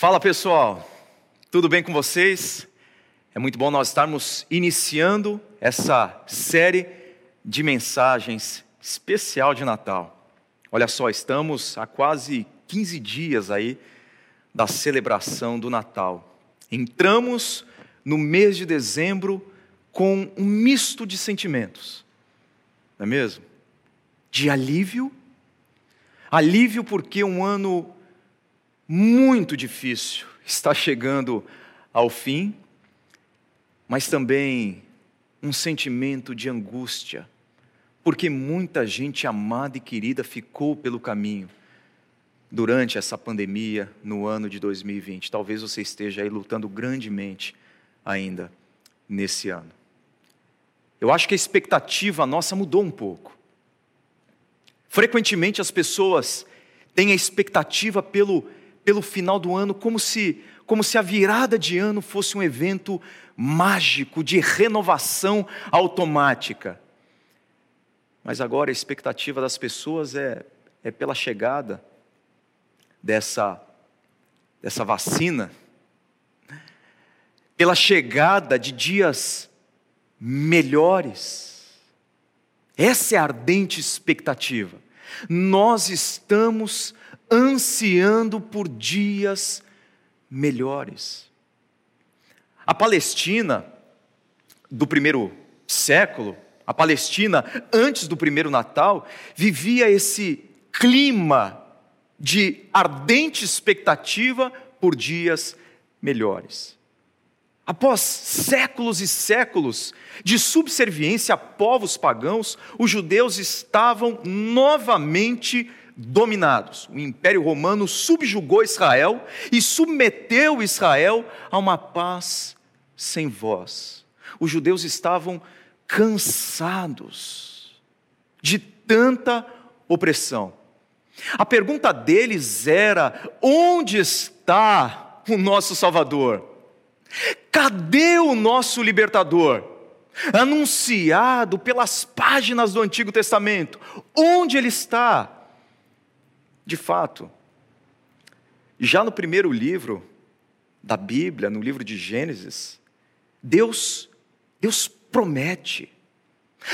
Fala pessoal, tudo bem com vocês? É muito bom nós estarmos iniciando essa série de mensagens especial de Natal. Olha só, estamos há quase 15 dias aí da celebração do Natal. Entramos no mês de dezembro com um misto de sentimentos, não é mesmo? De alívio, alívio porque um ano muito difícil está chegando ao fim, mas também um sentimento de angústia, porque muita gente amada e querida ficou pelo caminho durante essa pandemia no ano de 2020. Talvez você esteja aí lutando grandemente ainda nesse ano. Eu acho que a expectativa nossa mudou um pouco. Frequentemente as pessoas têm a expectativa pelo pelo final do ano como se, como se a virada de ano fosse um evento mágico de renovação automática. Mas agora a expectativa das pessoas é, é pela chegada dessa, dessa vacina, pela chegada de dias melhores. Essa é a ardente expectativa. Nós estamos ansiando por dias melhores. A Palestina do primeiro século, a Palestina antes do primeiro Natal, vivia esse clima de ardente expectativa por dias melhores. Após séculos e séculos de subserviência a povos pagãos, os judeus estavam novamente dominados. O Império Romano subjugou Israel e submeteu Israel a uma paz sem voz. Os judeus estavam cansados de tanta opressão. A pergunta deles era: onde está o nosso Salvador? Cadê o nosso libertador? Anunciado pelas páginas do Antigo Testamento, onde ele está? De fato, já no primeiro livro da Bíblia, no livro de Gênesis, Deus, Deus promete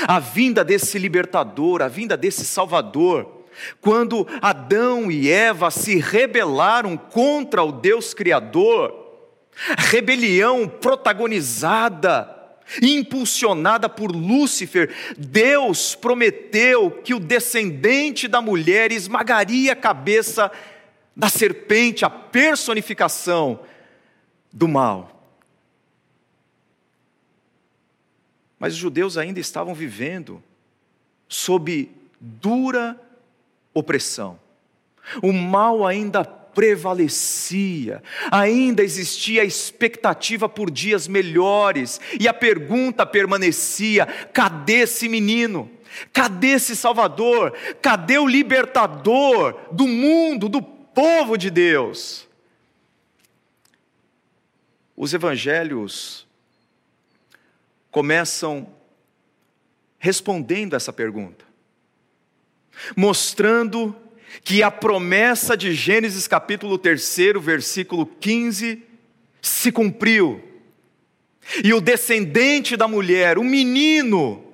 a vinda desse libertador, a vinda desse salvador. Quando Adão e Eva se rebelaram contra o Deus Criador, rebelião protagonizada impulsionada por Lúcifer, Deus prometeu que o descendente da mulher esmagaria a cabeça da serpente, a personificação do mal. Mas os judeus ainda estavam vivendo sob dura opressão. O mal ainda prevalecia, ainda existia a expectativa por dias melhores, e a pergunta permanecia: cadê esse menino? Cadê esse Salvador? Cadê o libertador do mundo, do povo de Deus? Os evangelhos começam respondendo essa pergunta, mostrando que a promessa de Gênesis capítulo 3, versículo 15, se cumpriu. E o descendente da mulher, o menino,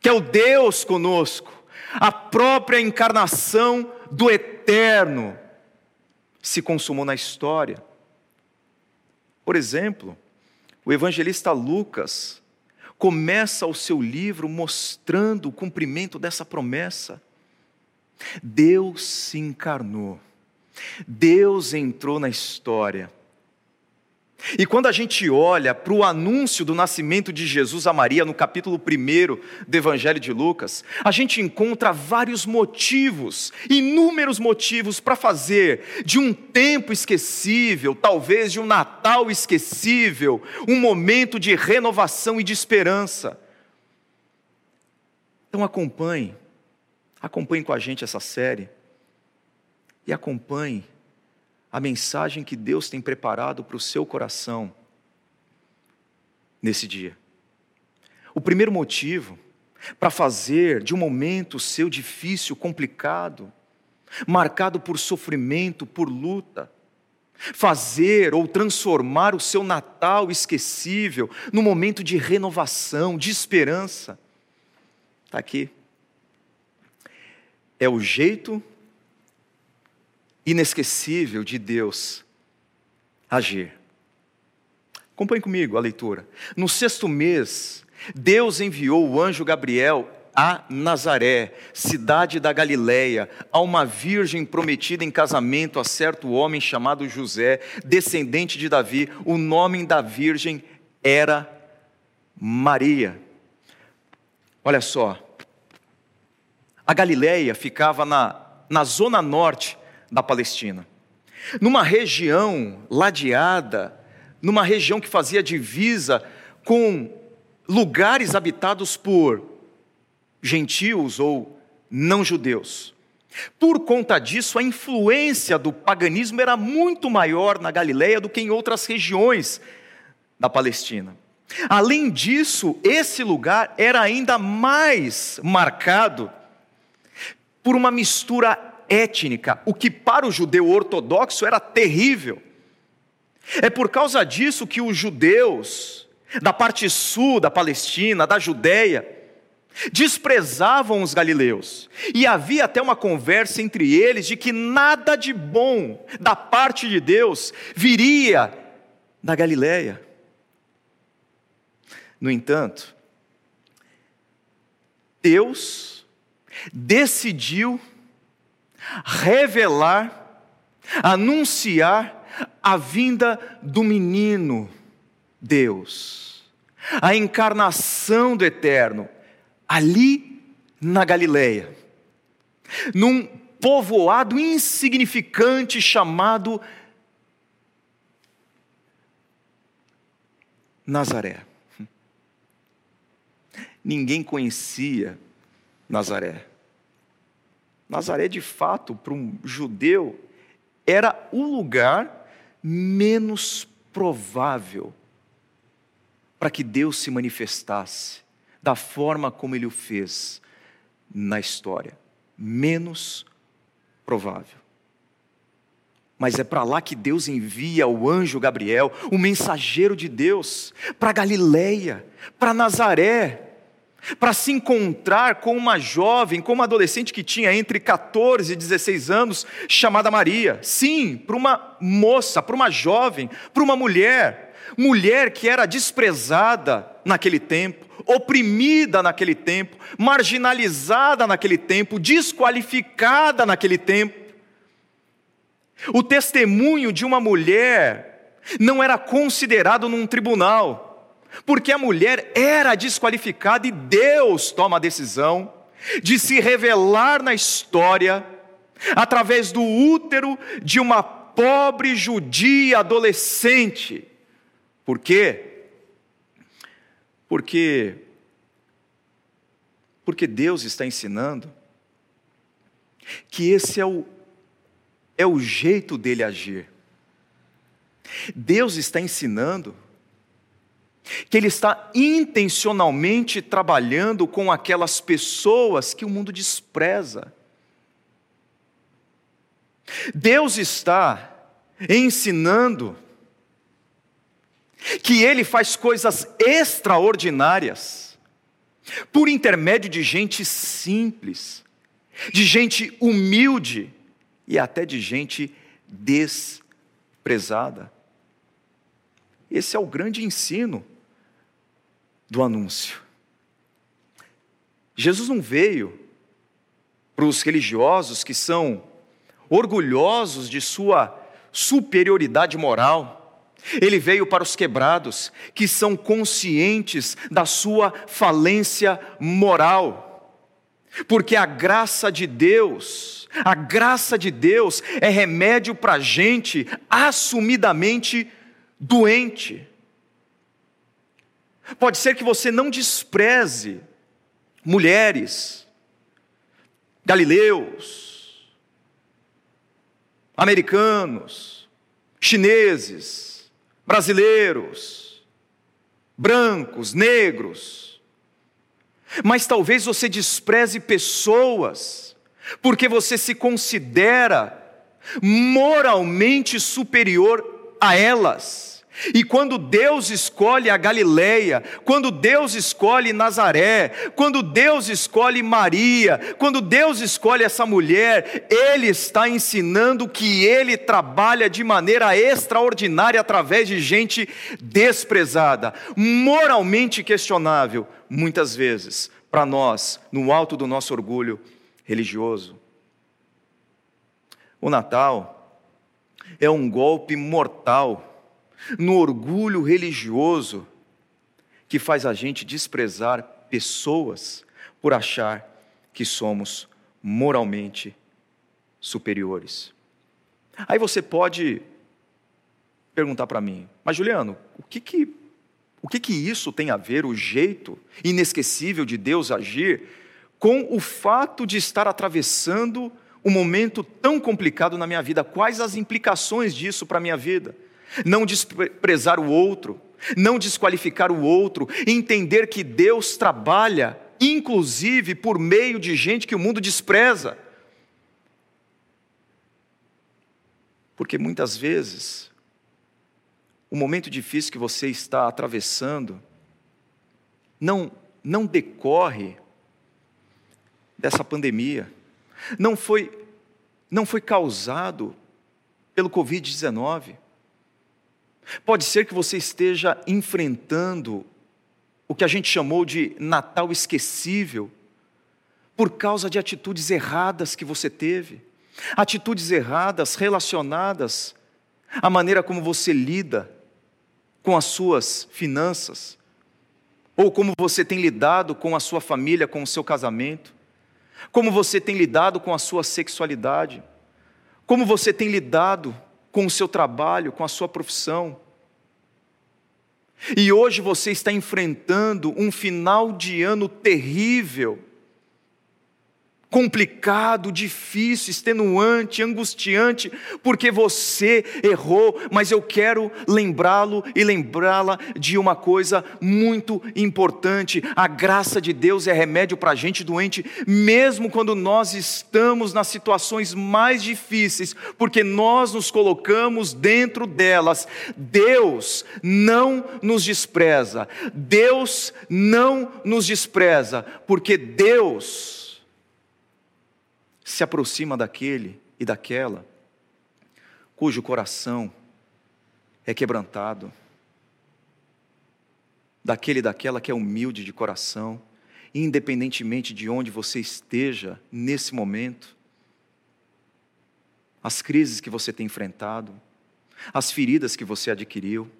que é o Deus conosco, a própria encarnação do eterno, se consumou na história. Por exemplo, o evangelista Lucas começa o seu livro mostrando o cumprimento dessa promessa. Deus se encarnou, Deus entrou na história. E quando a gente olha para o anúncio do nascimento de Jesus a Maria, no capítulo 1 do Evangelho de Lucas, a gente encontra vários motivos, inúmeros motivos para fazer de um tempo esquecível, talvez de um Natal esquecível, um momento de renovação e de esperança. Então acompanhe Acompanhe com a gente essa série e acompanhe a mensagem que Deus tem preparado para o seu coração nesse dia. O primeiro motivo para fazer de um momento seu difícil, complicado, marcado por sofrimento, por luta, fazer ou transformar o seu Natal esquecível num momento de renovação, de esperança. Está aqui. É o jeito inesquecível de Deus agir. Acompanhe comigo a leitura. No sexto mês, Deus enviou o anjo Gabriel a Nazaré, cidade da Galileia, a uma virgem prometida em casamento a certo homem chamado José, descendente de Davi. O nome da virgem era Maria. Olha só, a Galileia ficava na, na zona norte da Palestina, numa região ladeada, numa região que fazia divisa com lugares habitados por gentios ou não judeus. Por conta disso, a influência do paganismo era muito maior na Galiléia do que em outras regiões da Palestina. Além disso, esse lugar era ainda mais marcado por uma mistura étnica, o que para o judeu ortodoxo era terrível. É por causa disso que os judeus da parte sul da Palestina, da Judéia, desprezavam os galileus. E havia até uma conversa entre eles de que nada de bom da parte de Deus viria da Galileia. No entanto, Deus decidiu revelar, anunciar a vinda do menino Deus, a encarnação do eterno, ali na Galileia, num povoado insignificante chamado Nazaré. Ninguém conhecia Nazaré. Nazaré, de fato, para um judeu, era o lugar menos provável para que Deus se manifestasse da forma como ele o fez na história. Menos provável. Mas é para lá que Deus envia o anjo Gabriel, o mensageiro de Deus, para Galileia, para Nazaré, para se encontrar com uma jovem, com uma adolescente que tinha entre 14 e 16 anos, chamada Maria. Sim, para uma moça, para uma jovem, para uma mulher, mulher que era desprezada naquele tempo, oprimida naquele tempo, marginalizada naquele tempo, desqualificada naquele tempo. O testemunho de uma mulher não era considerado num tribunal, porque a mulher era desqualificada e Deus toma a decisão de se revelar na história através do útero de uma pobre judia adolescente. Por quê? Porque porque Deus está ensinando que esse é o é o jeito dele agir. Deus está ensinando que ele está intencionalmente trabalhando com aquelas pessoas que o mundo despreza. Deus está ensinando que ele faz coisas extraordinárias por intermédio de gente simples, de gente humilde e até de gente desprezada. Esse é o grande ensino do anúncio. Jesus não veio para os religiosos que são orgulhosos de sua superioridade moral ele veio para os quebrados, que são conscientes da sua falência moral. Porque a graça de Deus, a graça de Deus é remédio para gente assumidamente doente. Pode ser que você não despreze mulheres, galileus, americanos, chineses, brasileiros, brancos, negros. Mas talvez você despreze pessoas, porque você se considera moralmente superior a elas. E quando Deus escolhe a Galileia, quando Deus escolhe Nazaré, quando Deus escolhe Maria, quando Deus escolhe essa mulher, Ele está ensinando que Ele trabalha de maneira extraordinária através de gente desprezada, moralmente questionável, muitas vezes, para nós, no alto do nosso orgulho religioso. O Natal é um golpe mortal no orgulho religioso que faz a gente desprezar pessoas por achar que somos moralmente superiores. Aí você pode perguntar para mim, mas Juliano, o que que, o que que isso tem a ver, o jeito inesquecível de Deus agir, com o fato de estar atravessando um momento tão complicado na minha vida? Quais as implicações disso para a minha vida? Não desprezar o outro, não desqualificar o outro, entender que Deus trabalha, inclusive por meio de gente que o mundo despreza. Porque muitas vezes, o momento difícil que você está atravessando, não, não decorre dessa pandemia, não foi, não foi causado pelo Covid-19. Pode ser que você esteja enfrentando o que a gente chamou de Natal esquecível, por causa de atitudes erradas que você teve, atitudes erradas relacionadas à maneira como você lida com as suas finanças, ou como você tem lidado com a sua família, com o seu casamento, como você tem lidado com a sua sexualidade, como você tem lidado com o seu trabalho, com a sua profissão. E hoje você está enfrentando um final de ano terrível complicado, difícil, extenuante, angustiante, porque você errou, mas eu quero lembrá-lo e lembrá-la de uma coisa muito importante: a graça de Deus é remédio para a gente doente, mesmo quando nós estamos nas situações mais difíceis, porque nós nos colocamos dentro delas. Deus não nos despreza, Deus não nos despreza, porque Deus se aproxima daquele e daquela cujo coração é quebrantado, daquele e daquela que é humilde de coração, independentemente de onde você esteja nesse momento, as crises que você tem enfrentado, as feridas que você adquiriu,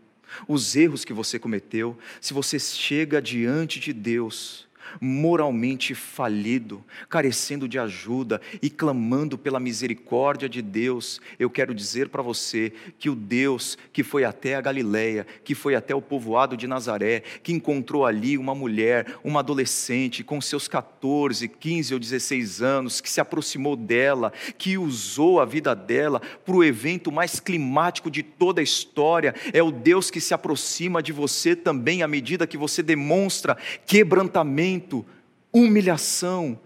os erros que você cometeu, se você chega diante de Deus moralmente falido, carecendo de ajuda e clamando pela misericórdia de Deus, eu quero dizer para você que o Deus que foi até a Galileia, que foi até o povoado de Nazaré, que encontrou ali uma mulher, uma adolescente com seus 14, 15 ou 16 anos, que se aproximou dela, que usou a vida dela para o evento mais climático de toda a história, é o Deus que se aproxima de você também à medida que você demonstra quebrantamento humilhação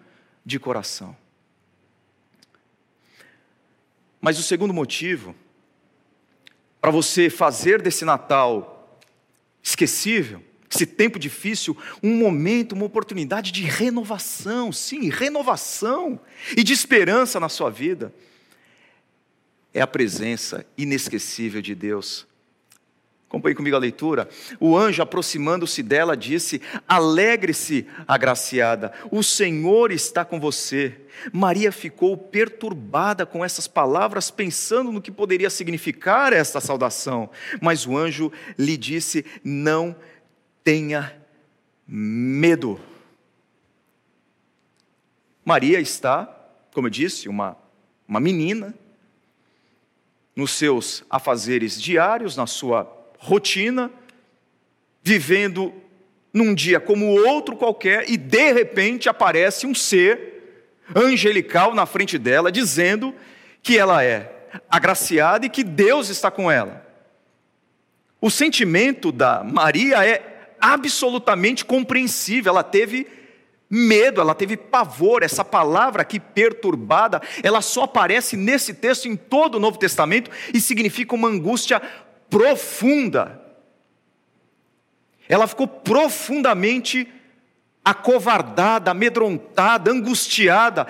de coração. Mas o segundo motivo, para você fazer desse Natal esquecível, esse tempo difícil, um momento, uma oportunidade de renovação, sim, renovação e de esperança na sua vida, é a presença inesquecível de Deus Acompanhe comigo a leitura. O anjo, aproximando-se dela, disse: Alegre-se, agraciada, o Senhor está com você. Maria ficou perturbada com essas palavras, pensando no que poderia significar esta saudação. Mas o anjo lhe disse: Não tenha medo. Maria está, como eu disse, uma, uma menina, nos seus afazeres diários, na sua rotina, vivendo num dia como outro qualquer, e de repente aparece um ser angelical na frente dela, dizendo que ela é agraciada e que Deus está com ela. O sentimento da Maria é absolutamente compreensível, ela teve medo, ela teve pavor. Essa palavra aqui, perturbada, ela só aparece nesse texto em todo o Novo Testamento e significa uma angústia profunda. Ela ficou profundamente acovardada, amedrontada, angustiada,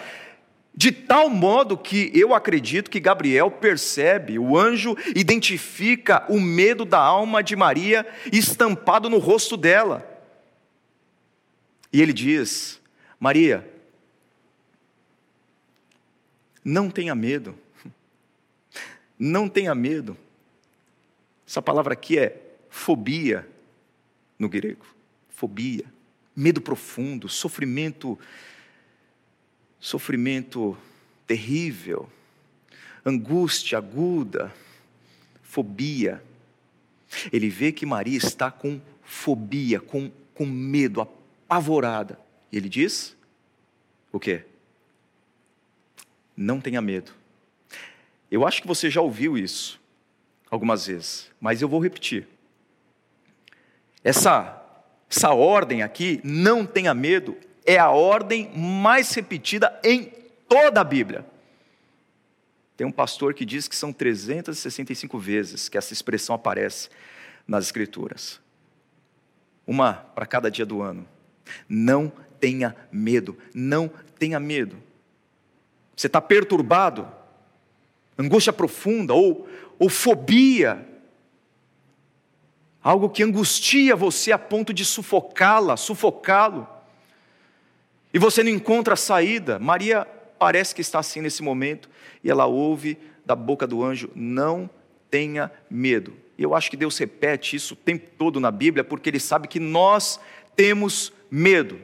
de tal modo que eu acredito que Gabriel percebe, o anjo identifica o medo da alma de Maria estampado no rosto dela. E ele diz: Maria, não tenha medo, não tenha medo. Essa palavra aqui é fobia no grego, fobia, medo profundo, sofrimento, sofrimento terrível, angústia aguda, fobia. Ele vê que Maria está com fobia, com, com medo, apavorada. E ele diz: o quê? Não tenha medo. Eu acho que você já ouviu isso algumas vezes, mas eu vou repetir. Essa, essa ordem aqui, não tenha medo, é a ordem mais repetida em toda a Bíblia. Tem um pastor que diz que são 365 vezes que essa expressão aparece nas Escrituras. Uma para cada dia do ano. Não tenha medo, não tenha medo. Você está perturbado, angústia profunda ou, ou fobia, algo que angustia você a ponto de sufocá-la, sufocá-lo, e você não encontra saída. Maria parece que está assim nesse momento, e ela ouve da boca do anjo: não tenha medo. E eu acho que Deus repete isso o tempo todo na Bíblia, porque Ele sabe que nós temos medo.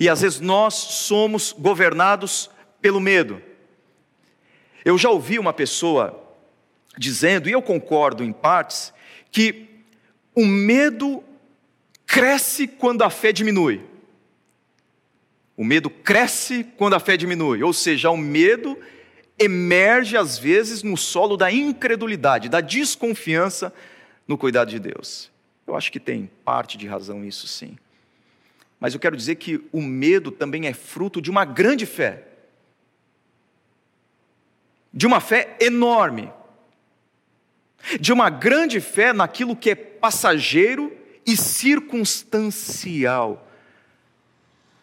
E às vezes nós somos governados pelo medo. Eu já ouvi uma pessoa dizendo, e eu concordo em partes, que o medo cresce quando a fé diminui. O medo cresce quando a fé diminui, ou seja, o medo emerge às vezes no solo da incredulidade, da desconfiança no cuidado de Deus. Eu acho que tem parte de razão isso sim. Mas eu quero dizer que o medo também é fruto de uma grande fé. De uma fé enorme. De uma grande fé naquilo que é passageiro e circunstancial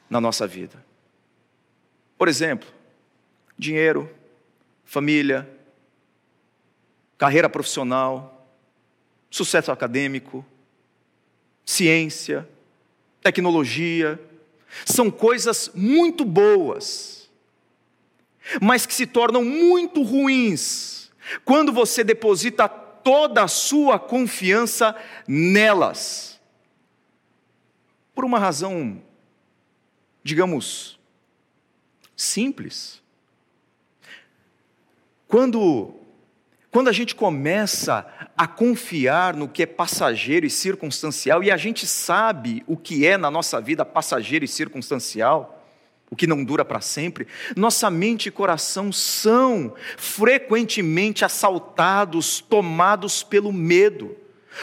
na nossa vida. Por exemplo, dinheiro, família, carreira profissional, sucesso acadêmico, ciência, tecnologia, são coisas muito boas, mas que se tornam muito ruins quando você deposita toda a sua confiança nelas. Por uma razão, digamos, simples. Quando quando a gente começa a confiar no que é passageiro e circunstancial, e a gente sabe o que é na nossa vida passageiro e circunstancial, o que não dura para sempre, nossa mente e coração são frequentemente assaltados, tomados pelo medo,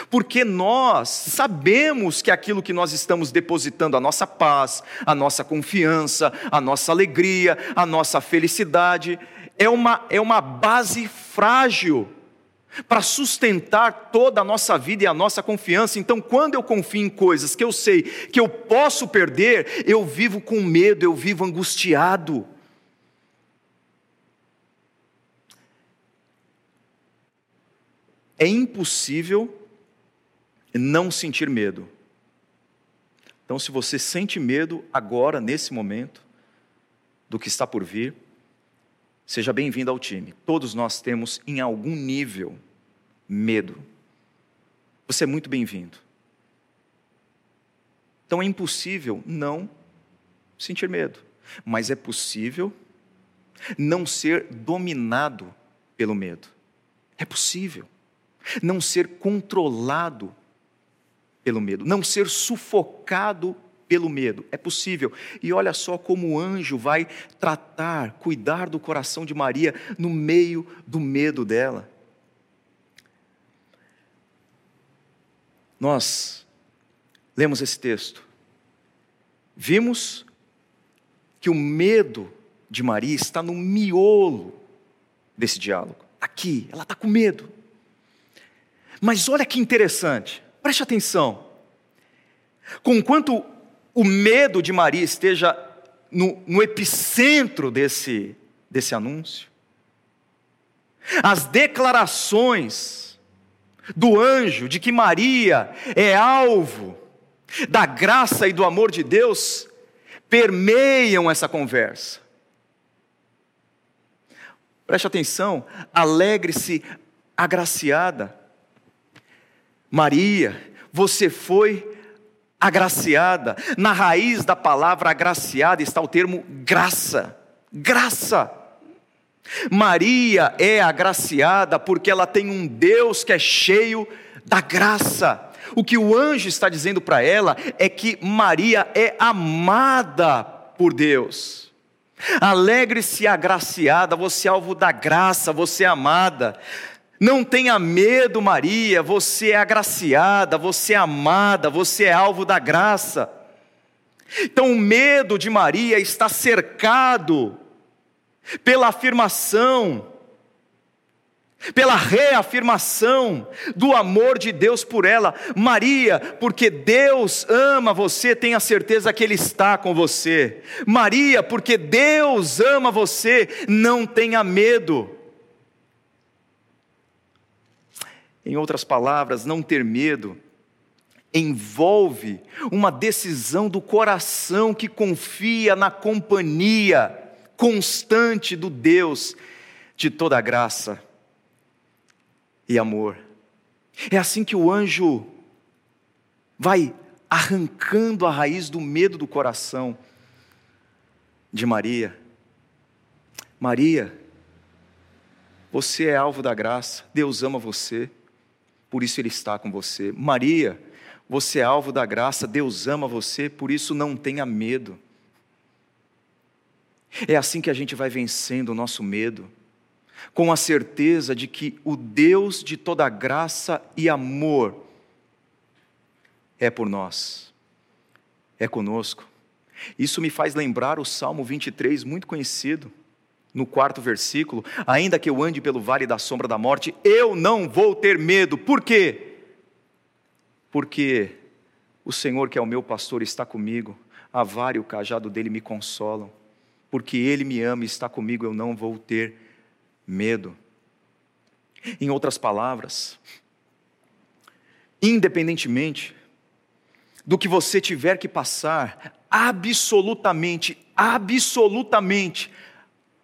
porque nós sabemos que aquilo que nós estamos depositando, a nossa paz, a nossa confiança, a nossa alegria, a nossa felicidade, é uma, é uma base frágil para sustentar toda a nossa vida e a nossa confiança. Então, quando eu confio em coisas que eu sei que eu posso perder, eu vivo com medo, eu vivo angustiado. É impossível não sentir medo. Então, se você sente medo agora, nesse momento, do que está por vir, Seja bem-vindo ao time. Todos nós temos, em algum nível, medo. Você é muito bem-vindo. Então é impossível não sentir medo, mas é possível não ser dominado pelo medo. É possível não ser controlado pelo medo, não ser sufocado pelo medo. É possível. E olha só como o anjo vai tratar, cuidar do coração de Maria no meio do medo dela. Nós lemos esse texto, vimos que o medo de Maria está no miolo desse diálogo. Aqui, ela está com medo. Mas olha que interessante, preste atenção. Conquanto o medo de Maria esteja no, no epicentro desse, desse anúncio, as declarações do anjo de que Maria é alvo da graça e do amor de Deus permeiam essa conversa. Preste atenção, alegre-se, agraciada. Maria, você foi agraciada. Na raiz da palavra agraciada está o termo graça. Graça. Maria é agraciada porque ela tem um Deus que é cheio da graça. O que o anjo está dizendo para ela é que Maria é amada por Deus. Alegre-se agraciada, você é alvo da graça, você é amada. Não tenha medo, Maria, você é agraciada, você é amada, você é alvo da graça. Então, o medo de Maria está cercado pela afirmação, pela reafirmação do amor de Deus por ela. Maria, porque Deus ama você, tenha certeza que Ele está com você. Maria, porque Deus ama você, não tenha medo. Em outras palavras, não ter medo envolve uma decisão do coração que confia na companhia constante do Deus de toda graça e amor. É assim que o anjo vai arrancando a raiz do medo do coração de Maria. Maria, você é alvo da graça, Deus ama você por isso Ele está com você. Maria, você é alvo da graça, Deus ama você, por isso não tenha medo. É assim que a gente vai vencendo o nosso medo, com a certeza de que o Deus de toda graça e amor é por nós, é conosco. Isso me faz lembrar o Salmo 23, muito conhecido no quarto versículo, ainda que eu ande pelo vale da sombra da morte, eu não vou ter medo. Por quê? Porque o Senhor, que é o meu pastor, está comigo, a vara e o cajado dele me consolam. Porque ele me ama e está comigo, eu não vou ter medo. Em outras palavras, independentemente do que você tiver que passar, absolutamente, absolutamente,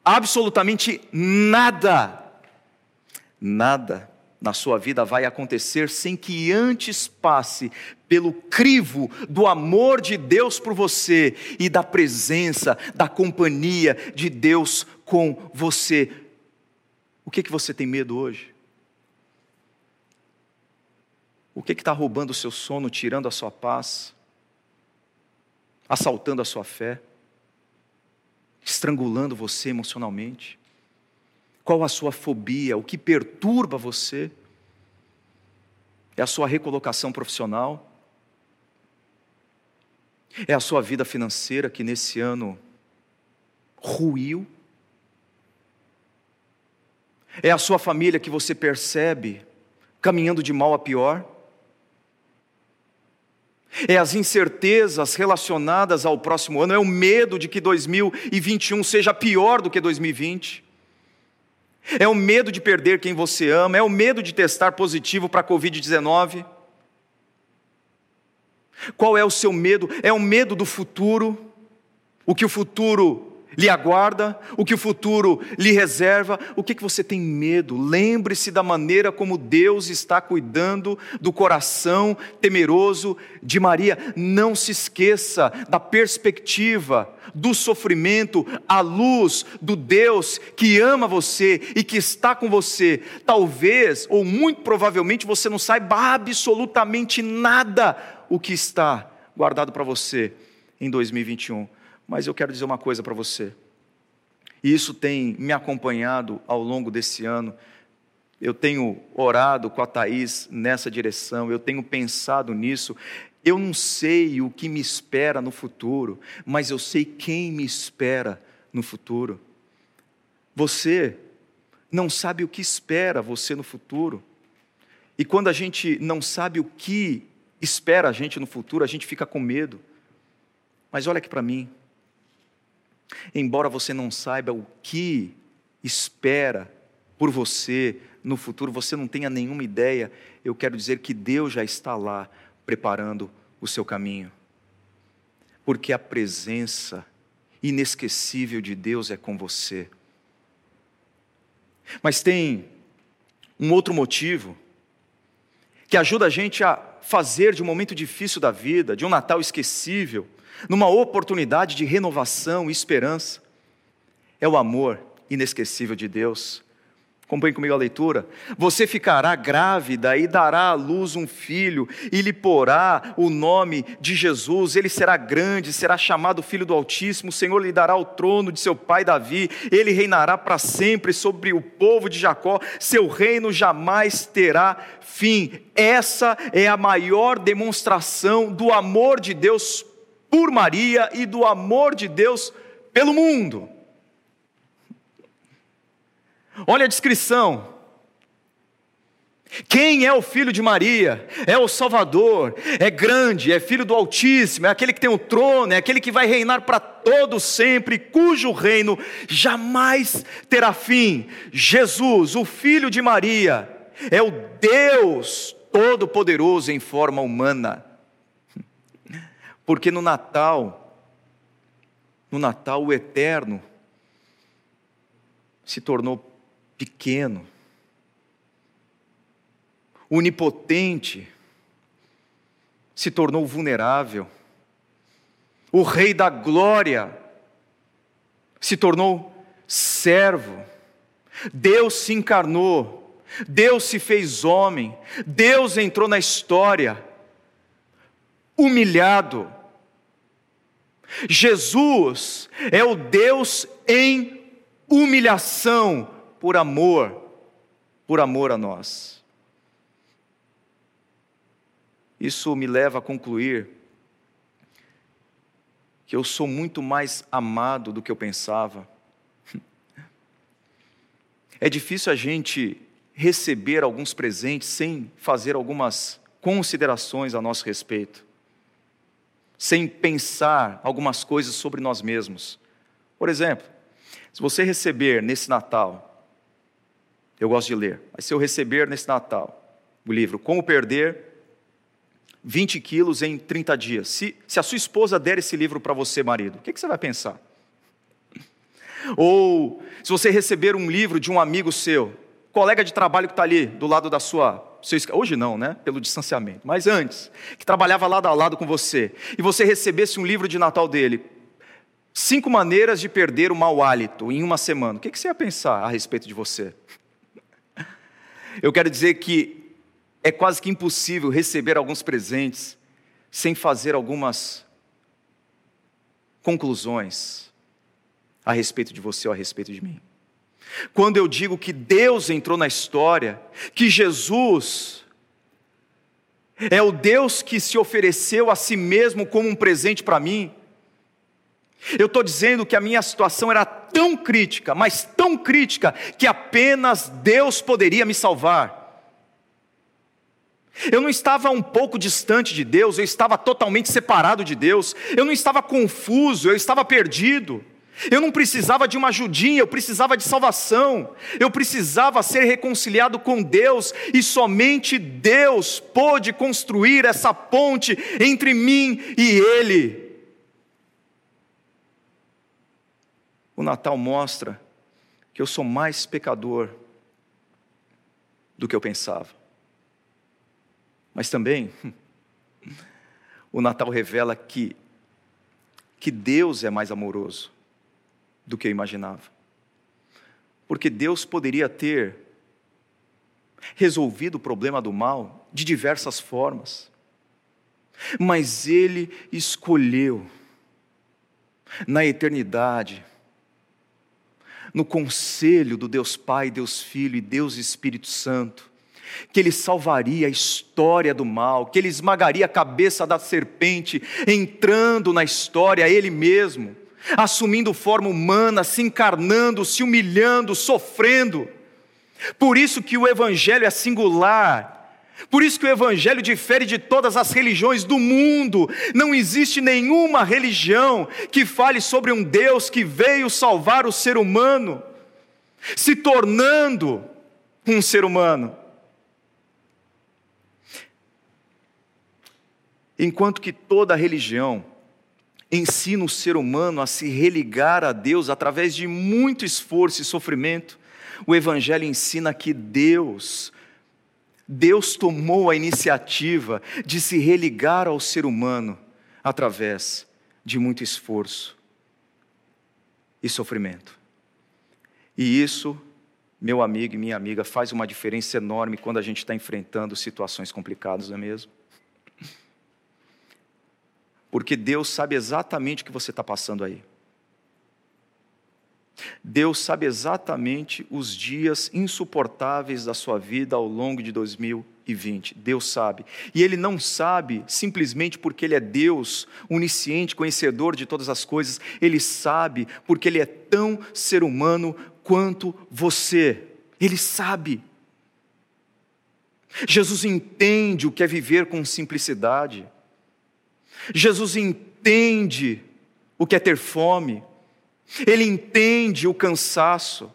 absolutamente nada, nada na sua vida vai acontecer sem que antes passe pelo crivo do amor de Deus por você e da presença, da companhia de Deus com você. O que, que você tem medo hoje? O que está roubando o seu sono, tirando a sua paz, assaltando a sua fé? estrangulando você emocionalmente? Qual a sua fobia? O que perturba você? É a sua recolocação profissional? É a sua vida financeira que nesse ano ruiu? É a sua família que você percebe caminhando de mal a pior? é as incertezas relacionadas ao próximo ano, é o medo de que 2021 seja pior do que 2020. É o medo de perder quem você ama, é o medo de testar positivo para a Covid-19. Qual é o seu medo? É o medo do futuro, o que o futuro lhe aguarda, o que o futuro lhe reserva, o que, que você tem medo? Lembre-se da maneira como Deus está cuidando do coração temeroso de Maria. Não se esqueça da perspectiva do sofrimento à luz do Deus que ama você e que está com você. Talvez, ou muito provavelmente, você não saiba absolutamente nada o que está guardado para você em 2021 mas eu quero dizer uma coisa para você. E isso tem me acompanhado ao longo desse ano. Eu tenho orado com a Thaís nessa direção, eu tenho pensado nisso. Eu não sei o que me espera no futuro, mas eu sei quem me espera no futuro. Você não sabe o que espera você no futuro. E quando a gente não sabe o que espera a gente no futuro, a gente fica com medo. Mas olha aqui para mim. Embora você não saiba o que espera por você no futuro, você não tenha nenhuma ideia, eu quero dizer que Deus já está lá preparando o seu caminho. Porque a presença inesquecível de Deus é com você. Mas tem um outro motivo que ajuda a gente a fazer de um momento difícil da vida, de um Natal esquecível, numa oportunidade de renovação e esperança. É o amor inesquecível de Deus Acompanhe comigo a leitura. Você ficará grávida e dará à luz um filho, e lhe porá o nome de Jesus. Ele será grande, será chamado Filho do Altíssimo. O Senhor lhe dará o trono de seu pai Davi. Ele reinará para sempre sobre o povo de Jacó. Seu reino jamais terá fim. Essa é a maior demonstração do amor de Deus por Maria e do amor de Deus pelo mundo. Olha a descrição. Quem é o filho de Maria? É o Salvador, é grande, é filho do Altíssimo, é aquele que tem o trono, é aquele que vai reinar para todo sempre, cujo reino jamais terá fim. Jesus, o filho de Maria, é o Deus Todo-Poderoso em forma humana. Porque no Natal, no Natal o eterno se tornou pequeno, onipotente, se tornou vulnerável. O Rei da Glória se tornou servo. Deus se encarnou, Deus se fez homem, Deus entrou na história, humilhado. Jesus é o Deus em humilhação, por amor, por amor a nós. Isso me leva a concluir que eu sou muito mais amado do que eu pensava. É difícil a gente receber alguns presentes sem fazer algumas considerações a nosso respeito, sem pensar algumas coisas sobre nós mesmos. Por exemplo, se você receber nesse Natal eu gosto de ler. Mas se eu receber nesse Natal o livro Como Perder 20 quilos em 30 dias, se, se a sua esposa der esse livro para você, marido, o que, que você vai pensar? Ou se você receber um livro de um amigo seu, colega de trabalho que está ali do lado da sua. Seu, hoje não, né? Pelo distanciamento, mas antes, que trabalhava lado a lado com você, e você recebesse um livro de Natal dele, Cinco maneiras de perder o mau hálito em uma semana. O que você ia pensar a respeito de você? Eu quero dizer que é quase que impossível receber alguns presentes sem fazer algumas conclusões a respeito de você ou a respeito de mim. Quando eu digo que Deus entrou na história, que Jesus é o Deus que se ofereceu a si mesmo como um presente para mim, eu estou dizendo que a minha situação era tão crítica, mas tão crítica, que apenas Deus poderia me salvar. Eu não estava um pouco distante de Deus, eu estava totalmente separado de Deus, eu não estava confuso, eu estava perdido. Eu não precisava de uma ajudinha, eu precisava de salvação, eu precisava ser reconciliado com Deus, e somente Deus pôde construir essa ponte entre mim e Ele. O Natal mostra que eu sou mais pecador do que eu pensava. Mas também, o Natal revela que, que Deus é mais amoroso do que eu imaginava. Porque Deus poderia ter resolvido o problema do mal de diversas formas, mas Ele escolheu, na eternidade, no conselho do Deus Pai, Deus Filho e Deus Espírito Santo, que ele salvaria a história do mal, que ele esmagaria a cabeça da serpente, entrando na história ele mesmo, assumindo forma humana, se encarnando, se humilhando, sofrendo. Por isso que o evangelho é singular. Por isso que o evangelho difere de todas as religiões do mundo. Não existe nenhuma religião que fale sobre um Deus que veio salvar o ser humano, se tornando um ser humano. Enquanto que toda religião ensina o ser humano a se religar a Deus através de muito esforço e sofrimento, o Evangelho ensina que Deus, Deus tomou a iniciativa de se religar ao ser humano através de muito esforço e sofrimento. E isso, meu amigo e minha amiga, faz uma diferença enorme quando a gente está enfrentando situações complicadas, não é mesmo? Porque Deus sabe exatamente o que você está passando aí. Deus sabe exatamente os dias insuportáveis da sua vida ao longo de 2020. Deus sabe. E Ele não sabe simplesmente porque Ele é Deus, onisciente, conhecedor de todas as coisas. Ele sabe porque Ele é tão ser humano quanto você. Ele sabe. Jesus entende o que é viver com simplicidade. Jesus entende o que é ter fome, ele entende o cansaço,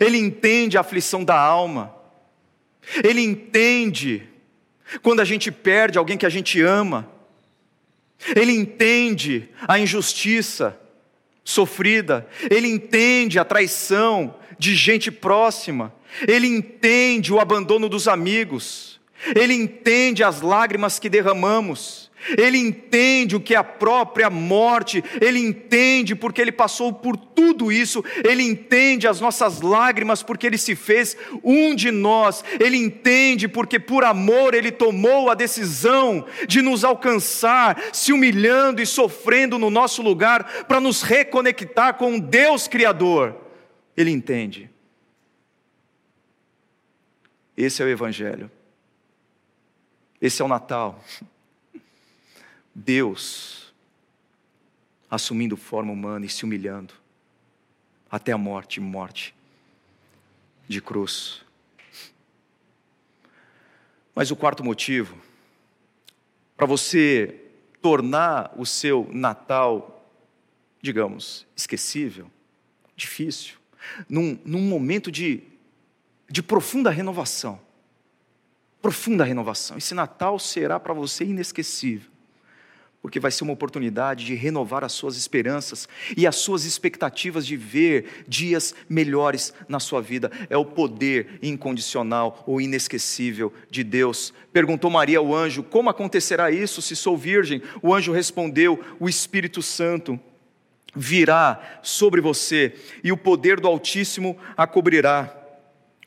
ele entende a aflição da alma, ele entende quando a gente perde alguém que a gente ama, ele entende a injustiça sofrida, ele entende a traição de gente próxima, ele entende o abandono dos amigos, ele entende as lágrimas que derramamos, ele entende o que é a própria morte, ele entende porque ele passou por tudo isso, ele entende as nossas lágrimas porque ele se fez um de nós, ele entende porque por amor ele tomou a decisão de nos alcançar, se humilhando e sofrendo no nosso lugar para nos reconectar com o Deus Criador. Ele entende. Esse é o Evangelho, esse é o Natal. Deus assumindo forma humana e se humilhando até a morte morte de cruz. Mas o quarto motivo, para você tornar o seu Natal, digamos, esquecível, difícil, num, num momento de, de profunda renovação. Profunda renovação. Esse Natal será para você inesquecível porque vai ser uma oportunidade de renovar as suas esperanças e as suas expectativas de ver dias melhores na sua vida. É o poder incondicional ou inesquecível de Deus. Perguntou Maria ao anjo: Como acontecerá isso se sou virgem? O anjo respondeu: O Espírito Santo virá sobre você e o poder do Altíssimo a cobrirá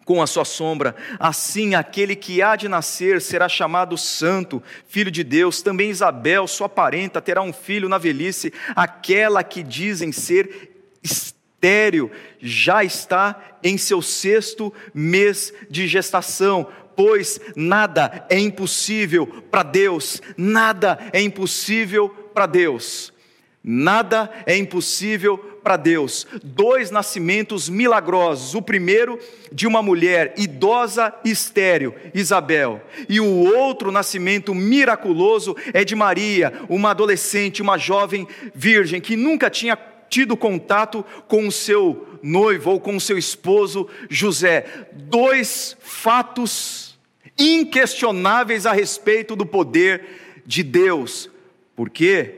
com a sua sombra. Assim, aquele que há de nascer será chamado Santo, Filho de Deus. Também Isabel, sua parenta, terá um filho na velhice. Aquela que dizem ser estéril já está em seu sexto mês de gestação. Pois nada é impossível para Deus, nada é impossível para Deus. Nada é impossível para Deus. Dois nascimentos milagrosos. O primeiro de uma mulher idosa e estéril, Isabel. E o outro nascimento miraculoso é de Maria, uma adolescente, uma jovem virgem que nunca tinha tido contato com o seu noivo ou com o seu esposo José. Dois fatos inquestionáveis a respeito do poder de Deus. Por quê?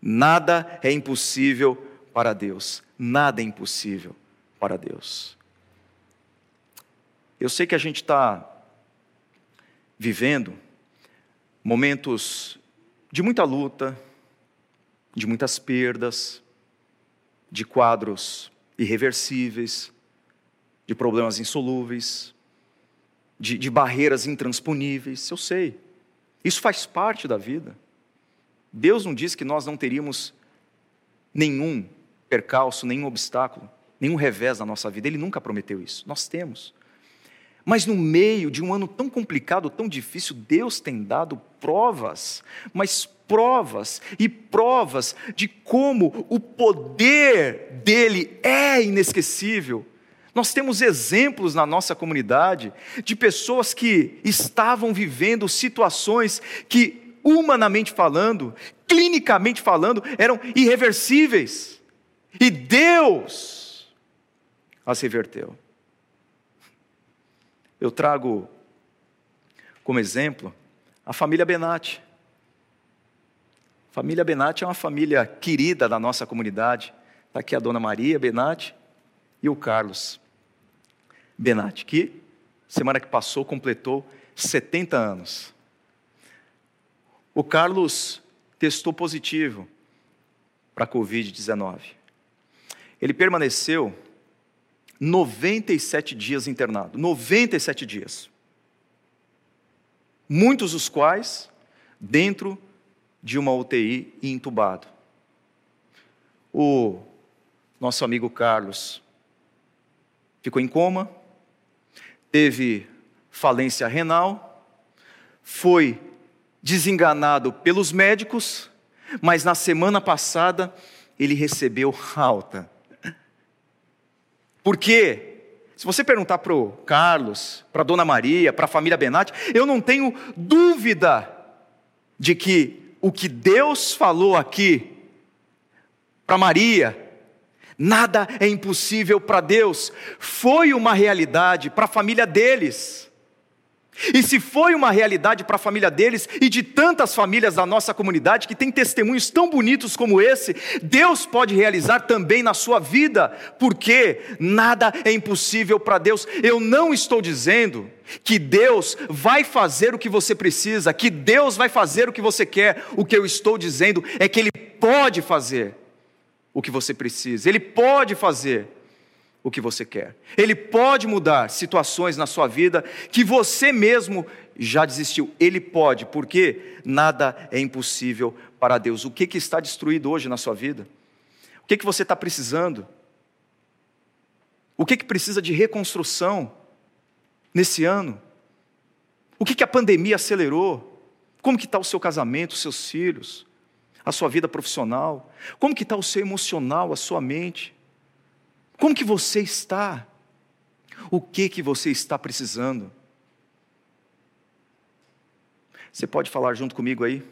Nada é impossível para Deus. Nada é impossível para Deus. Eu sei que a gente está vivendo momentos de muita luta, de muitas perdas, de quadros irreversíveis, de problemas insolúveis, de, de barreiras intransponíveis. Eu sei. Isso faz parte da vida. Deus não disse que nós não teríamos nenhum percalço, nenhum obstáculo, nenhum revés na nossa vida. Ele nunca prometeu isso. Nós temos. Mas no meio de um ano tão complicado, tão difícil, Deus tem dado provas, mas provas e provas de como o poder dele é inesquecível. Nós temos exemplos na nossa comunidade de pessoas que estavam vivendo situações que, humanamente falando, clinicamente falando, eram irreversíveis. E Deus as reverteu. Eu trago como exemplo a família Benatti. Família Benatti é uma família querida da nossa comunidade. Está aqui a dona Maria Benatti e o Carlos Benatti, que semana que passou completou 70 anos. O Carlos testou positivo para a Covid-19. Ele permaneceu 97 dias internado. 97 dias. Muitos dos quais dentro de uma UTI e entubado. O nosso amigo Carlos ficou em coma, teve falência renal, foi desenganado pelos médicos, mas na semana passada ele recebeu alta. Por quê? Se você perguntar para o Carlos, para a Dona Maria, para a família Benatti, eu não tenho dúvida de que o que Deus falou aqui para Maria, nada é impossível para Deus, foi uma realidade para a família deles. E se foi uma realidade para a família deles e de tantas famílias da nossa comunidade que tem testemunhos tão bonitos como esse, Deus pode realizar também na sua vida, porque nada é impossível para Deus. Eu não estou dizendo que Deus vai fazer o que você precisa, que Deus vai fazer o que você quer. O que eu estou dizendo é que Ele pode fazer o que você precisa, Ele pode fazer o que você quer. Ele pode mudar situações na sua vida que você mesmo já desistiu. Ele pode, porque nada é impossível para Deus. O que, que está destruído hoje na sua vida? O que, que você está precisando? O que, que precisa de reconstrução nesse ano? O que, que a pandemia acelerou? Como que está o seu casamento, os seus filhos, a sua vida profissional? Como que está o seu emocional, a sua mente? Como que você está? O que que você está precisando? Você pode falar junto comigo aí?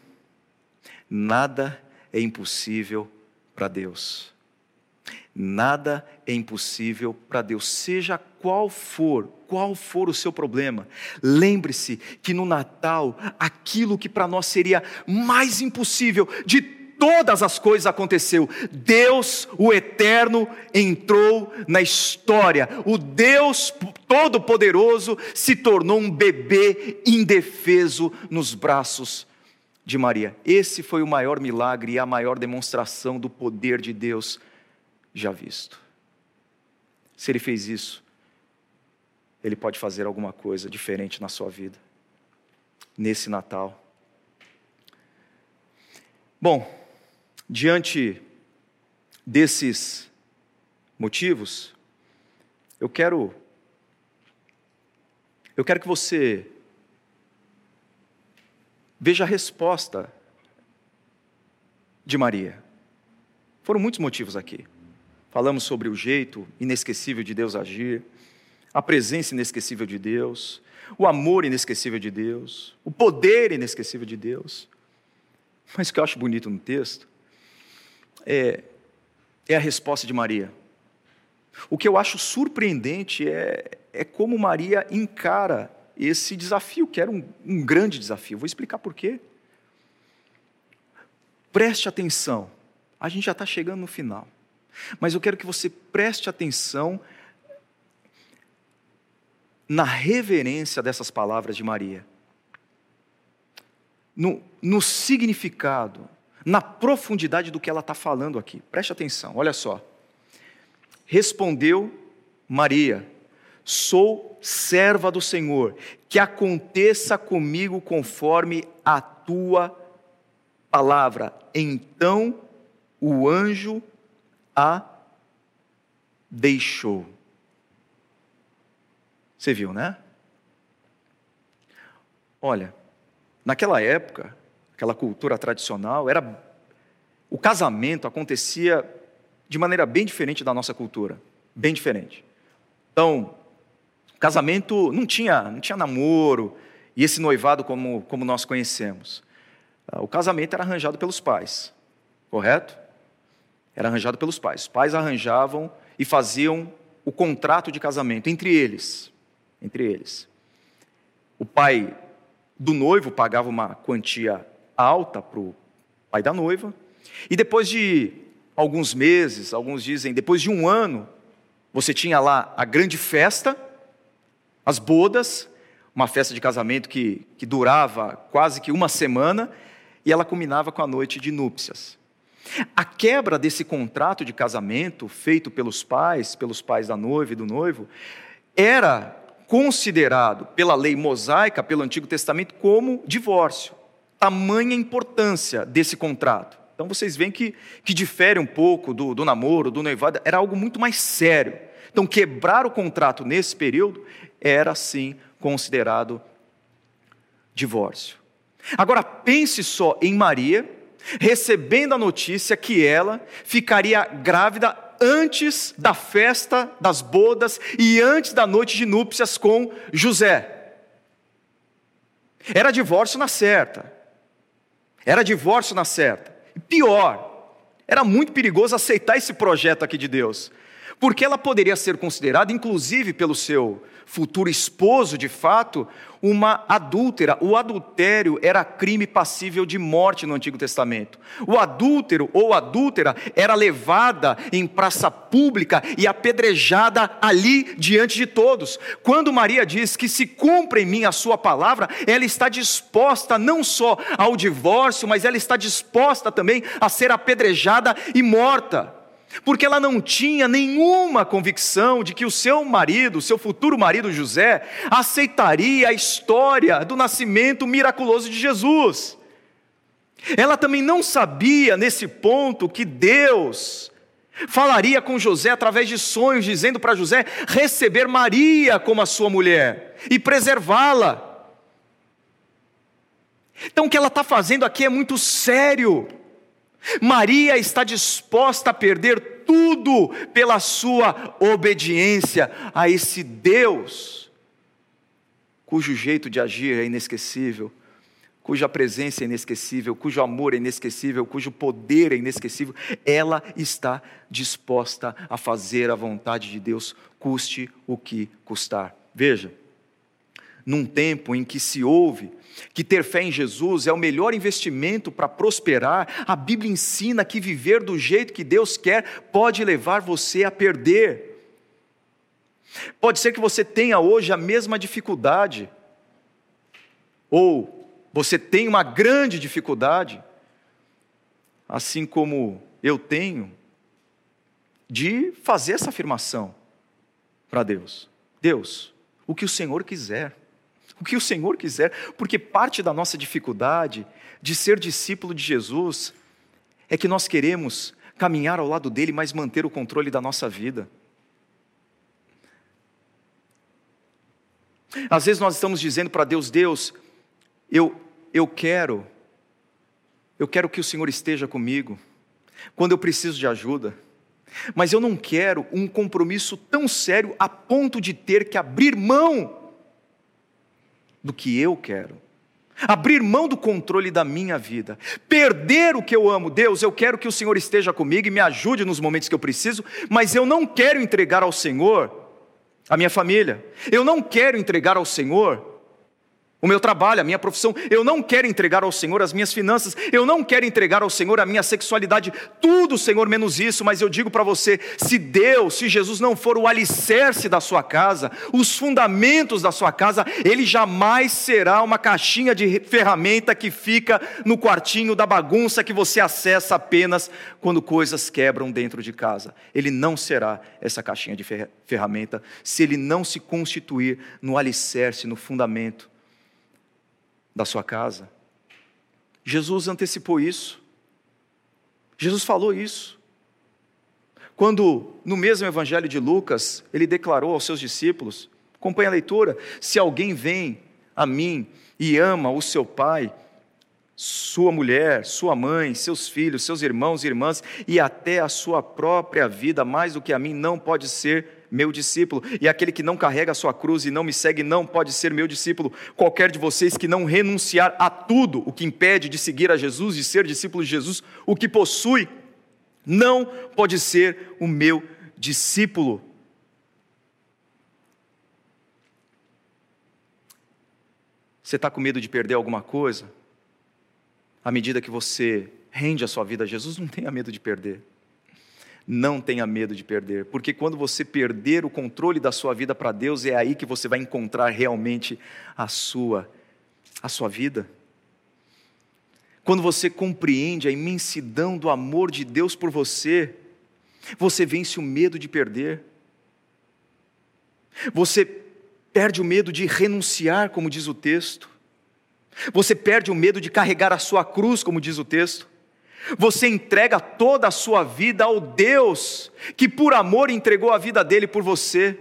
Nada é impossível para Deus. Nada é impossível para Deus, seja qual for, qual for o seu problema. Lembre-se que no Natal, aquilo que para nós seria mais impossível de todas as coisas aconteceu. Deus, o eterno, entrou na história. O Deus todo-poderoso se tornou um bebê indefeso nos braços de Maria. Esse foi o maior milagre e a maior demonstração do poder de Deus já visto. Se ele fez isso, ele pode fazer alguma coisa diferente na sua vida, nesse Natal. Bom, Diante desses motivos, eu quero eu quero que você veja a resposta de Maria. Foram muitos motivos aqui. Falamos sobre o jeito inesquecível de Deus agir, a presença inesquecível de Deus, o amor inesquecível de Deus, o poder inesquecível de Deus. Mas o que eu acho bonito no texto é, é a resposta de Maria. O que eu acho surpreendente é, é como Maria encara esse desafio, que era um, um grande desafio. Vou explicar por quê. Preste atenção, a gente já está chegando no final, mas eu quero que você preste atenção na reverência dessas palavras de Maria, no, no significado, na profundidade do que ela está falando aqui. Preste atenção, olha só. Respondeu Maria: Sou serva do Senhor, que aconteça comigo conforme a tua palavra. Então o anjo a deixou. Você viu, né? Olha, naquela época, aquela cultura tradicional, era o casamento acontecia de maneira bem diferente da nossa cultura, bem diferente. Então, casamento não tinha, não tinha namoro e esse noivado como, como nós conhecemos. Ah, o casamento era arranjado pelos pais, correto? Era arranjado pelos pais. Os pais arranjavam e faziam o contrato de casamento entre eles, entre eles. O pai do noivo pagava uma quantia alta para o pai da noiva, e depois de alguns meses, alguns dizem, depois de um ano, você tinha lá a grande festa, as bodas, uma festa de casamento que, que durava quase que uma semana, e ela culminava com a noite de núpcias. A quebra desse contrato de casamento feito pelos pais, pelos pais da noiva e do noivo, era considerado pela lei mosaica, pelo Antigo Testamento, como divórcio. Tamanha importância desse contrato. Então vocês veem que, que difere um pouco do, do namoro, do noivado, era algo muito mais sério. Então, quebrar o contrato nesse período era sim considerado divórcio. Agora, pense só em Maria recebendo a notícia que ela ficaria grávida antes da festa das bodas e antes da noite de núpcias com José. Era divórcio na certa. Era divórcio na certa. E pior, era muito perigoso aceitar esse projeto aqui de Deus, porque ela poderia ser considerada, inclusive pelo seu futuro esposo, de fato, uma adúltera. O adultério era crime passível de morte no Antigo Testamento. O adúltero ou adúltera era levada em praça pública e apedrejada ali diante de todos. Quando Maria diz que se cumpre em mim a sua palavra, ela está disposta não só ao divórcio, mas ela está disposta também a ser apedrejada e morta porque ela não tinha nenhuma convicção de que o seu marido, seu futuro marido José, aceitaria a história do nascimento miraculoso de Jesus. Ela também não sabia nesse ponto que Deus falaria com José através de sonhos, dizendo para José receber Maria como a sua mulher e preservá-la. Então o que ela está fazendo aqui é muito sério. Maria está disposta a perder tudo pela sua obediência a esse Deus, cujo jeito de agir é inesquecível, cuja presença é inesquecível, cujo amor é inesquecível, cujo poder é inesquecível. Ela está disposta a fazer a vontade de Deus, custe o que custar. Veja, num tempo em que se ouve que ter fé em Jesus é o melhor investimento para prosperar, a Bíblia ensina que viver do jeito que Deus quer pode levar você a perder. Pode ser que você tenha hoje a mesma dificuldade, ou você tenha uma grande dificuldade, assim como eu tenho, de fazer essa afirmação para Deus: Deus, o que o Senhor quiser o que o Senhor quiser, porque parte da nossa dificuldade de ser discípulo de Jesus é que nós queremos caminhar ao lado dele, mas manter o controle da nossa vida. Às vezes nós estamos dizendo para Deus: Deus, eu, eu quero, eu quero que o Senhor esteja comigo, quando eu preciso de ajuda, mas eu não quero um compromisso tão sério a ponto de ter que abrir mão do que eu quero. Abrir mão do controle da minha vida, perder o que eu amo. Deus, eu quero que o Senhor esteja comigo e me ajude nos momentos que eu preciso, mas eu não quero entregar ao Senhor a minha família, eu não quero entregar ao Senhor o meu trabalho, a minha profissão, eu não quero entregar ao Senhor as minhas finanças, eu não quero entregar ao Senhor a minha sexualidade, tudo, Senhor, menos isso, mas eu digo para você: se Deus, se Jesus não for o alicerce da sua casa, os fundamentos da sua casa, ele jamais será uma caixinha de ferramenta que fica no quartinho da bagunça que você acessa apenas quando coisas quebram dentro de casa. Ele não será essa caixinha de ferramenta se ele não se constituir no alicerce, no fundamento da sua casa. Jesus antecipou isso. Jesus falou isso. Quando, no mesmo Evangelho de Lucas, ele declarou aos seus discípulos: acompanhe a leitura, se alguém vem a mim e ama o seu pai, sua mulher, sua mãe, seus filhos, seus irmãos e irmãs e até a sua própria vida mais do que a mim, não pode ser meu discípulo. E aquele que não carrega a sua cruz e não me segue não pode ser meu discípulo. Qualquer de vocês que não renunciar a tudo o que impede de seguir a Jesus, de ser discípulo de Jesus, o que possui, não pode ser o meu discípulo. Você está com medo de perder alguma coisa? À medida que você rende a sua vida a Jesus, não tenha medo de perder. Não tenha medo de perder, porque quando você perder o controle da sua vida para Deus, é aí que você vai encontrar realmente a sua a sua vida. Quando você compreende a imensidão do amor de Deus por você, você vence o medo de perder. Você perde o medo de renunciar, como diz o texto. Você perde o medo de carregar a sua cruz, como diz o texto. Você entrega toda a sua vida ao Deus que, por amor, entregou a vida dele por você.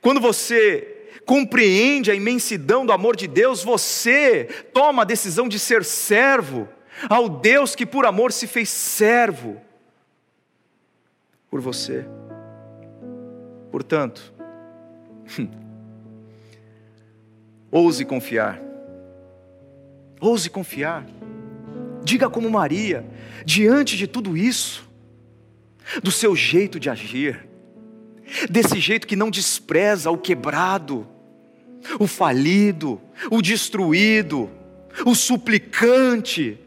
Quando você compreende a imensidão do amor de Deus, você toma a decisão de ser servo ao Deus que, por amor, se fez servo por você. Portanto, ouse confiar. Ouse confiar. Diga como Maria, diante de tudo isso, do seu jeito de agir, desse jeito que não despreza o quebrado, o falido, o destruído, o suplicante,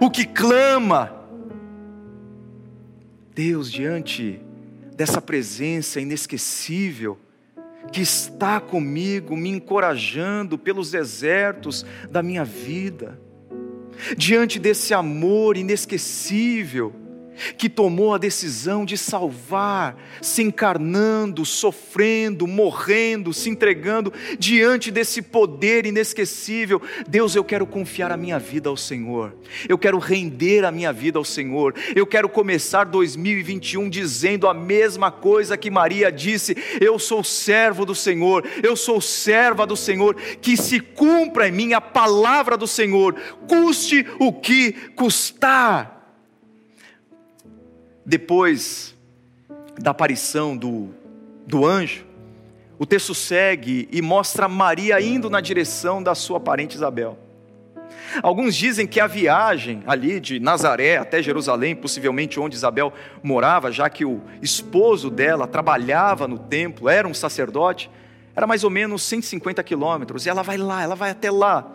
o que clama. Deus, diante dessa presença inesquecível, que está comigo, me encorajando pelos desertos da minha vida, diante desse amor inesquecível, que tomou a decisão de salvar, se encarnando, sofrendo, morrendo, se entregando diante desse poder inesquecível. Deus, eu quero confiar a minha vida ao Senhor, eu quero render a minha vida ao Senhor, eu quero começar 2021 dizendo a mesma coisa que Maria disse: Eu sou servo do Senhor, eu sou serva do Senhor, que se cumpra em mim a palavra do Senhor, custe o que custar depois da aparição do, do anjo, o texto segue e mostra Maria indo na direção da sua parente Isabel. Alguns dizem que a viagem ali de Nazaré até Jerusalém, possivelmente onde Isabel morava, já que o esposo dela trabalhava no templo, era um sacerdote, era mais ou menos 150 quilômetros. E ela vai lá, ela vai até lá.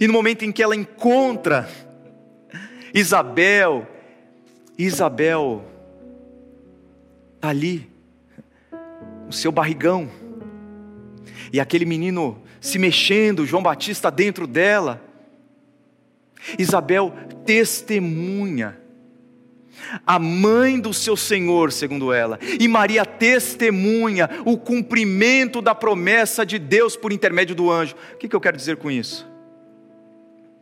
E no momento em que ela encontra Isabel Isabel está ali, o seu barrigão, e aquele menino se mexendo, João Batista dentro dela. Isabel testemunha, a mãe do seu Senhor, segundo ela, e Maria testemunha o cumprimento da promessa de Deus por intermédio do anjo. O que, que eu quero dizer com isso?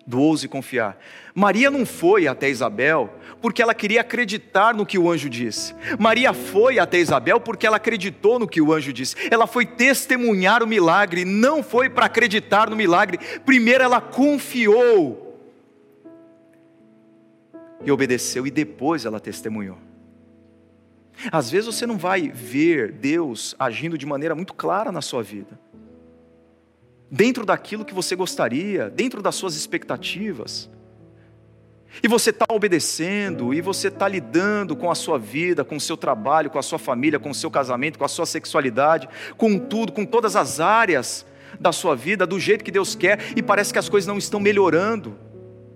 Do ouse confiar. Maria não foi até Isabel porque ela queria acreditar no que o anjo disse. Maria foi até Isabel porque ela acreditou no que o anjo disse. Ela foi testemunhar o milagre, não foi para acreditar no milagre. Primeiro ela confiou e obedeceu, e depois ela testemunhou. Às vezes você não vai ver Deus agindo de maneira muito clara na sua vida, dentro daquilo que você gostaria, dentro das suas expectativas. E você está obedecendo, e você está lidando com a sua vida, com o seu trabalho, com a sua família, com o seu casamento, com a sua sexualidade, com tudo, com todas as áreas da sua vida, do jeito que Deus quer, e parece que as coisas não estão melhorando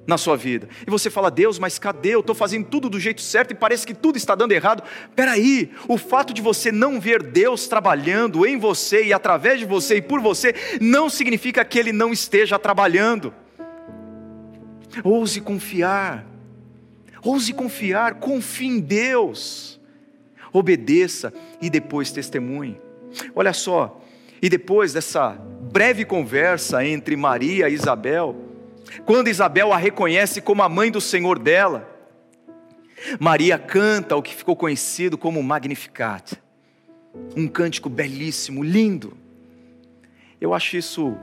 na sua vida. E você fala, Deus, mas cadê? Eu estou fazendo tudo do jeito certo e parece que tudo está dando errado. Peraí, o fato de você não ver Deus trabalhando em você e através de você e por você, não significa que Ele não esteja trabalhando. Ouse confiar. Ouse confiar, confie em Deus. Obedeça e depois testemunhe. Olha só, e depois dessa breve conversa entre Maria e Isabel, quando Isabel a reconhece como a mãe do Senhor dela, Maria canta o que ficou conhecido como Magnificat, um cântico belíssimo, lindo. Eu acho isso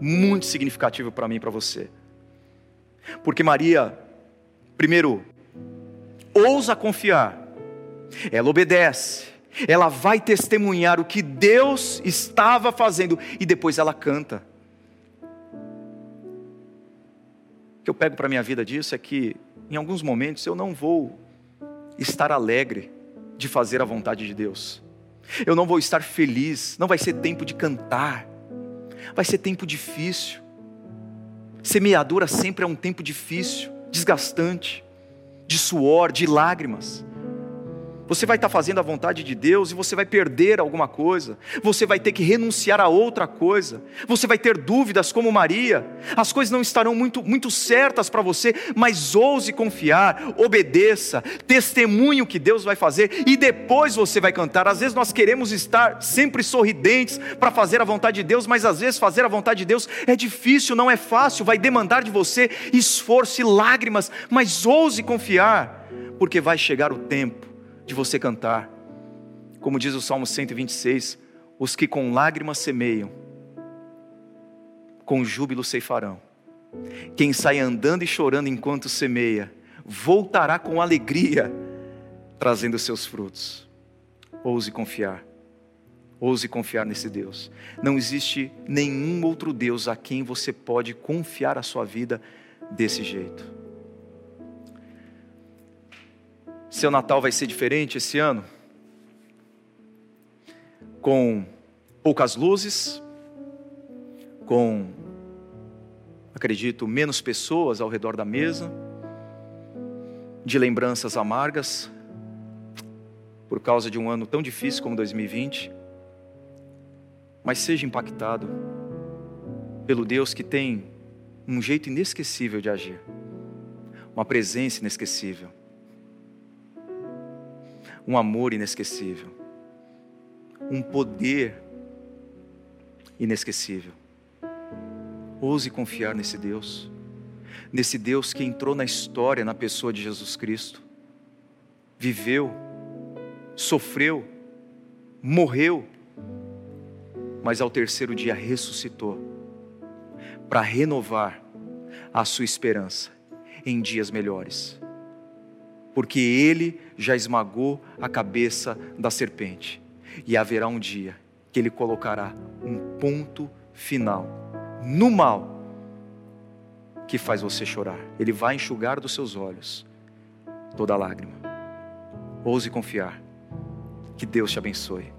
muito significativo para mim e para você. Porque Maria, primeiro, ousa confiar, ela obedece, ela vai testemunhar o que Deus estava fazendo. E depois ela canta. O que eu pego para a minha vida disso é que, em alguns momentos, eu não vou estar alegre de fazer a vontade de Deus, eu não vou estar feliz, não vai ser tempo de cantar, vai ser tempo difícil. Semeadura sempre é um tempo difícil, desgastante, de suor, de lágrimas. Você vai estar fazendo a vontade de Deus e você vai perder alguma coisa, você vai ter que renunciar a outra coisa, você vai ter dúvidas como Maria, as coisas não estarão muito, muito certas para você, mas ouse confiar, obedeça, testemunhe o que Deus vai fazer e depois você vai cantar. Às vezes nós queremos estar sempre sorridentes para fazer a vontade de Deus, mas às vezes fazer a vontade de Deus é difícil, não é fácil, vai demandar de você esforço e lágrimas, mas ouse confiar, porque vai chegar o tempo de você cantar. Como diz o Salmo 126, os que com lágrimas semeiam, com júbilo ceifarão. Quem sai andando e chorando enquanto semeia, voltará com alegria, trazendo seus frutos. Ouse confiar. Ouse confiar nesse Deus. Não existe nenhum outro Deus a quem você pode confiar a sua vida desse jeito. Seu Natal vai ser diferente esse ano? Com poucas luzes, com, acredito, menos pessoas ao redor da mesa, de lembranças amargas, por causa de um ano tão difícil como 2020. Mas seja impactado pelo Deus que tem um jeito inesquecível de agir, uma presença inesquecível um amor inesquecível, um poder inesquecível. Ouse confiar nesse Deus, nesse Deus que entrou na história na pessoa de Jesus Cristo, viveu, sofreu, morreu, mas ao terceiro dia ressuscitou para renovar a sua esperança em dias melhores porque ele já esmagou a cabeça da serpente. E haverá um dia que ele colocará um ponto final no mal que faz você chorar. Ele vai enxugar dos seus olhos toda lágrima. Ouse confiar. Que Deus te abençoe.